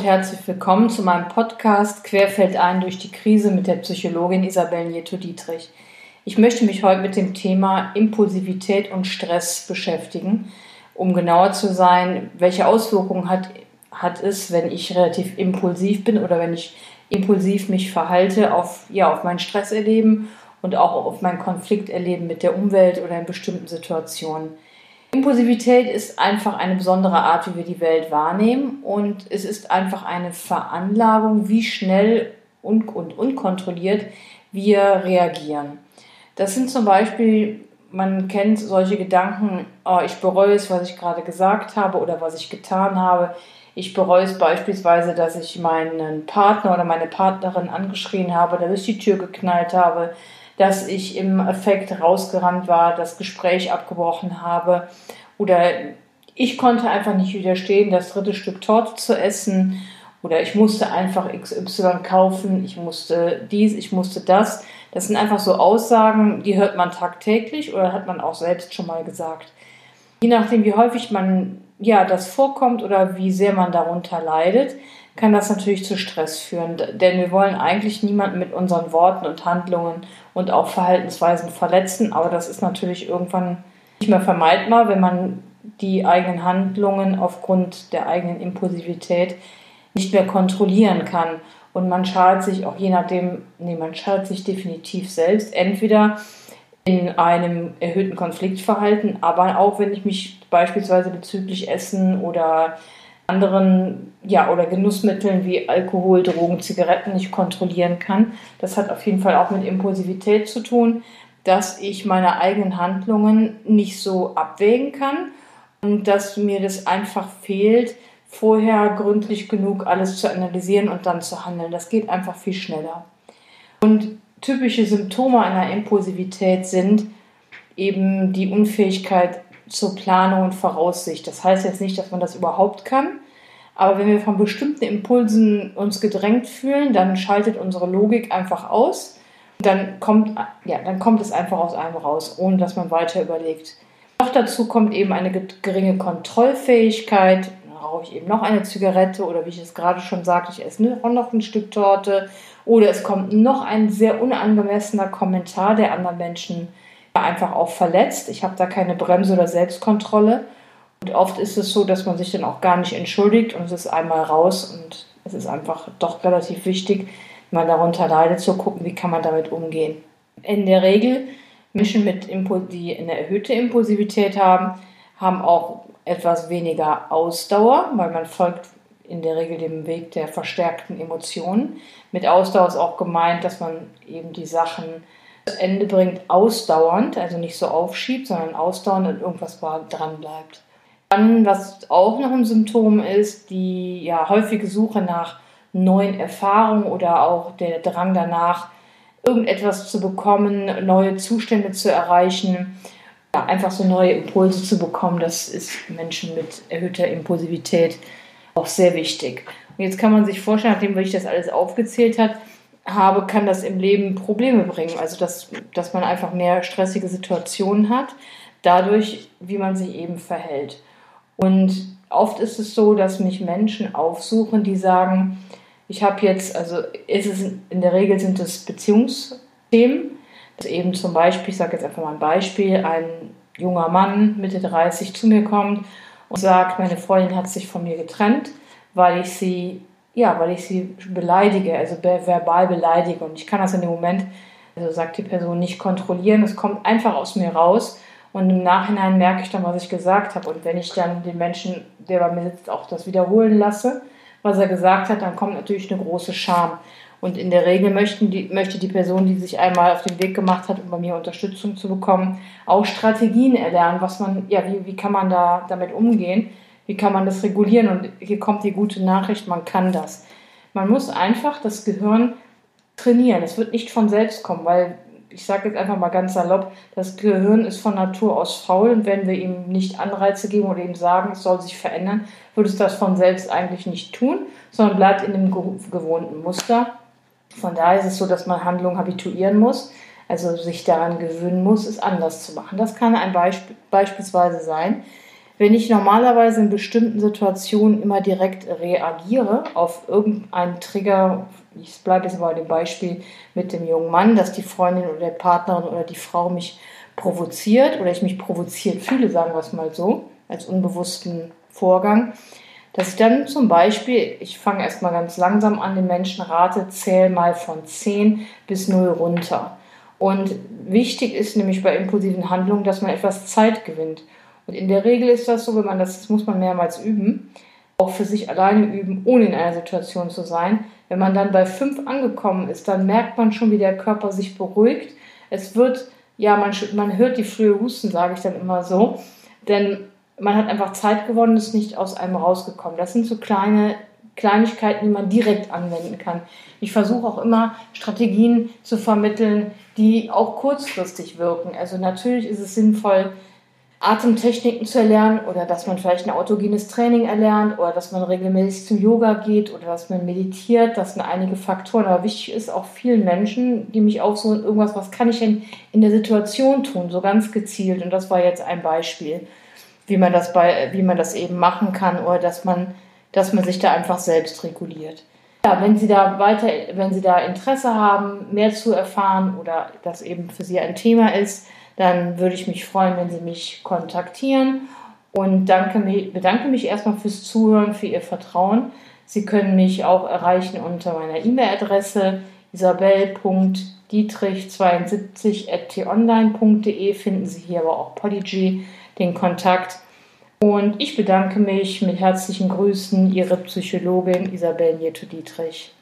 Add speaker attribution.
Speaker 1: und herzlich willkommen zu meinem Podcast Querfeld ein durch die Krise mit der Psychologin Isabel Nieto-Dietrich. Ich möchte mich heute mit dem Thema Impulsivität und Stress beschäftigen, um genauer zu sein, welche Auswirkungen hat, hat es, wenn ich relativ impulsiv bin oder wenn ich impulsiv mich verhalte auf, ja, auf mein Stresserleben und auch auf mein Konflikterleben mit der Umwelt oder in bestimmten Situationen. Impulsivität ist einfach eine besondere Art, wie wir die Welt wahrnehmen und es ist einfach eine Veranlagung, wie schnell und, und unkontrolliert wir reagieren. Das sind zum Beispiel, man kennt solche Gedanken, oh, ich bereue es, was ich gerade gesagt habe oder was ich getan habe. Ich bereue es beispielsweise, dass ich meinen Partner oder meine Partnerin angeschrien habe, dass ich die Tür geknallt habe, dass ich im Effekt rausgerannt war, das Gespräch abgebrochen habe oder ich konnte einfach nicht widerstehen, das dritte Stück Torte zu essen oder ich musste einfach XY kaufen, ich musste dies, ich musste das. Das sind einfach so Aussagen, die hört man tagtäglich oder hat man auch selbst schon mal gesagt. Je nachdem, wie häufig man ja das vorkommt oder wie sehr man darunter leidet, kann das natürlich zu Stress führen. Denn wir wollen eigentlich niemanden mit unseren Worten und Handlungen und auch Verhaltensweisen verletzen, aber das ist natürlich irgendwann nicht mehr vermeidbar, wenn man die eigenen Handlungen aufgrund der eigenen Impulsivität nicht mehr kontrollieren kann. Und man schadet sich auch je nachdem, nee, man schadet sich definitiv selbst. Entweder in einem erhöhten Konfliktverhalten, aber auch wenn ich mich beispielsweise bezüglich Essen oder anderen, ja, oder Genussmitteln wie Alkohol, Drogen, Zigaretten nicht kontrollieren kann. Das hat auf jeden Fall auch mit Impulsivität zu tun, dass ich meine eigenen Handlungen nicht so abwägen kann und dass mir das einfach fehlt, vorher gründlich genug alles zu analysieren und dann zu handeln. Das geht einfach viel schneller. Und typische Symptome einer Impulsivität sind eben die Unfähigkeit zur Planung und Voraussicht. Das heißt jetzt nicht, dass man das überhaupt kann, aber wenn wir von bestimmten Impulsen uns gedrängt fühlen, dann schaltet unsere Logik einfach aus. Dann kommt, ja, dann kommt es einfach aus einem raus, ohne dass man weiter überlegt. Noch dazu kommt eben eine geringe Kontrollfähigkeit. Dann rauche ich eben noch eine Zigarette oder wie ich es gerade schon sagte, ich esse noch ein Stück Torte. Oder es kommt noch ein sehr unangemessener Kommentar der anderen Menschen einfach auch verletzt. Ich habe da keine Bremse oder Selbstkontrolle. Und oft ist es so, dass man sich dann auch gar nicht entschuldigt und es ist einmal raus und es ist einfach doch relativ wichtig, man darunter leidet, zu gucken, wie kann man damit umgehen. In der Regel Menschen, mit Impul die eine erhöhte Impulsivität haben, haben auch etwas weniger Ausdauer, weil man folgt in der Regel dem Weg der verstärkten Emotionen. Mit Ausdauer ist auch gemeint, dass man eben die Sachen zu Ende bringt, ausdauernd, also nicht so aufschiebt, sondern ausdauernd und irgendwas dran bleibt. Dann, was auch noch ein Symptom ist, die ja, häufige Suche nach neuen Erfahrungen oder auch der Drang danach, irgendetwas zu bekommen, neue Zustände zu erreichen, ja, einfach so neue Impulse zu bekommen, das ist Menschen mit erhöhter Impulsivität auch sehr wichtig. Und jetzt kann man sich vorstellen, nachdem ich das alles aufgezählt hat, habe, kann das im Leben Probleme bringen. Also dass, dass man einfach mehr stressige Situationen hat, dadurch, wie man sich eben verhält. Und oft ist es so, dass mich Menschen aufsuchen, die sagen, ich habe jetzt, also ist es in der Regel sind es Beziehungsthemen. Dass eben zum Beispiel, ich sage jetzt einfach mal ein Beispiel, ein junger Mann Mitte 30 zu mir kommt und sagt, meine Freundin hat sich von mir getrennt, weil ich sie, ja, weil ich sie beleidige, also verbal beleidige. Und ich kann das in dem Moment, also sagt die Person, nicht kontrollieren. Es kommt einfach aus mir raus. Und im Nachhinein merke ich dann, was ich gesagt habe. Und wenn ich dann den Menschen, der bei mir sitzt, auch das wiederholen lasse, was er gesagt hat, dann kommt natürlich eine große Scham. Und in der Regel möchten die, möchte die Person, die sich einmal auf den Weg gemacht hat, um bei mir Unterstützung zu bekommen, auch Strategien erlernen, was man, ja, wie, wie kann man da damit umgehen, wie kann man das regulieren. Und hier kommt die gute Nachricht, man kann das. Man muss einfach das Gehirn trainieren. Es wird nicht von selbst kommen, weil ich sage jetzt einfach mal ganz salopp, das Gehirn ist von Natur aus faul und wenn wir ihm nicht Anreize geben oder ihm sagen, es soll sich verändern, würde es das von selbst eigentlich nicht tun, sondern bleibt in dem gewohnten Muster. Von daher ist es so, dass man Handlungen habituieren muss, also sich daran gewöhnen muss, es anders zu machen. Das kann ein Beispiel beispielsweise sein, Wenn ich normalerweise in bestimmten Situationen immer direkt reagiere auf irgendeinen Trigger, ich bleibe jetzt mal dem Beispiel mit dem jungen Mann, dass die Freundin oder der Partnerin oder die Frau mich provoziert oder ich mich provoziert fühle, sagen wir es mal so, als unbewussten Vorgang, dass ich dann zum Beispiel, ich fange erstmal ganz langsam an, den Menschen rate, zähl mal von 10 bis 0 runter. Und wichtig ist nämlich bei impulsiven Handlungen, dass man etwas Zeit gewinnt. Und in der Regel ist das so, wenn man das, das muss man mehrmals üben, auch für sich alleine üben, ohne in einer Situation zu sein. Wenn man dann bei fünf angekommen ist, dann merkt man schon, wie der Körper sich beruhigt. Es wird, ja, man, man hört die frühe Husten, sage ich dann immer so. Denn man hat einfach Zeit gewonnen, ist nicht aus einem rausgekommen. Das sind so kleine Kleinigkeiten, die man direkt anwenden kann. Ich versuche auch immer Strategien zu vermitteln, die auch kurzfristig wirken. Also natürlich ist es sinnvoll, Atemtechniken zu erlernen oder dass man vielleicht ein autogenes Training erlernt oder dass man regelmäßig zum Yoga geht oder dass man meditiert. Das sind einige Faktoren. Aber wichtig ist auch vielen Menschen, die mich auch so irgendwas, was kann ich denn in der Situation tun, so ganz gezielt. Und das war jetzt ein Beispiel, wie man das bei, wie man das eben machen kann oder dass man, dass man sich da einfach selbst reguliert. Ja, wenn Sie da weiter, wenn Sie da Interesse haben, mehr zu erfahren oder das eben für Sie ein Thema ist, dann würde ich mich freuen, wenn Sie mich kontaktieren. Und danke, bedanke mich erstmal fürs Zuhören, für Ihr Vertrauen. Sie können mich auch erreichen unter meiner E-Mail-Adresse isabel.dietrich72.tonline.de finden Sie hier aber auch Podigy, den Kontakt. Und ich bedanke mich mit herzlichen Grüßen, Ihre Psychologin Isabel Nieto-Dietrich.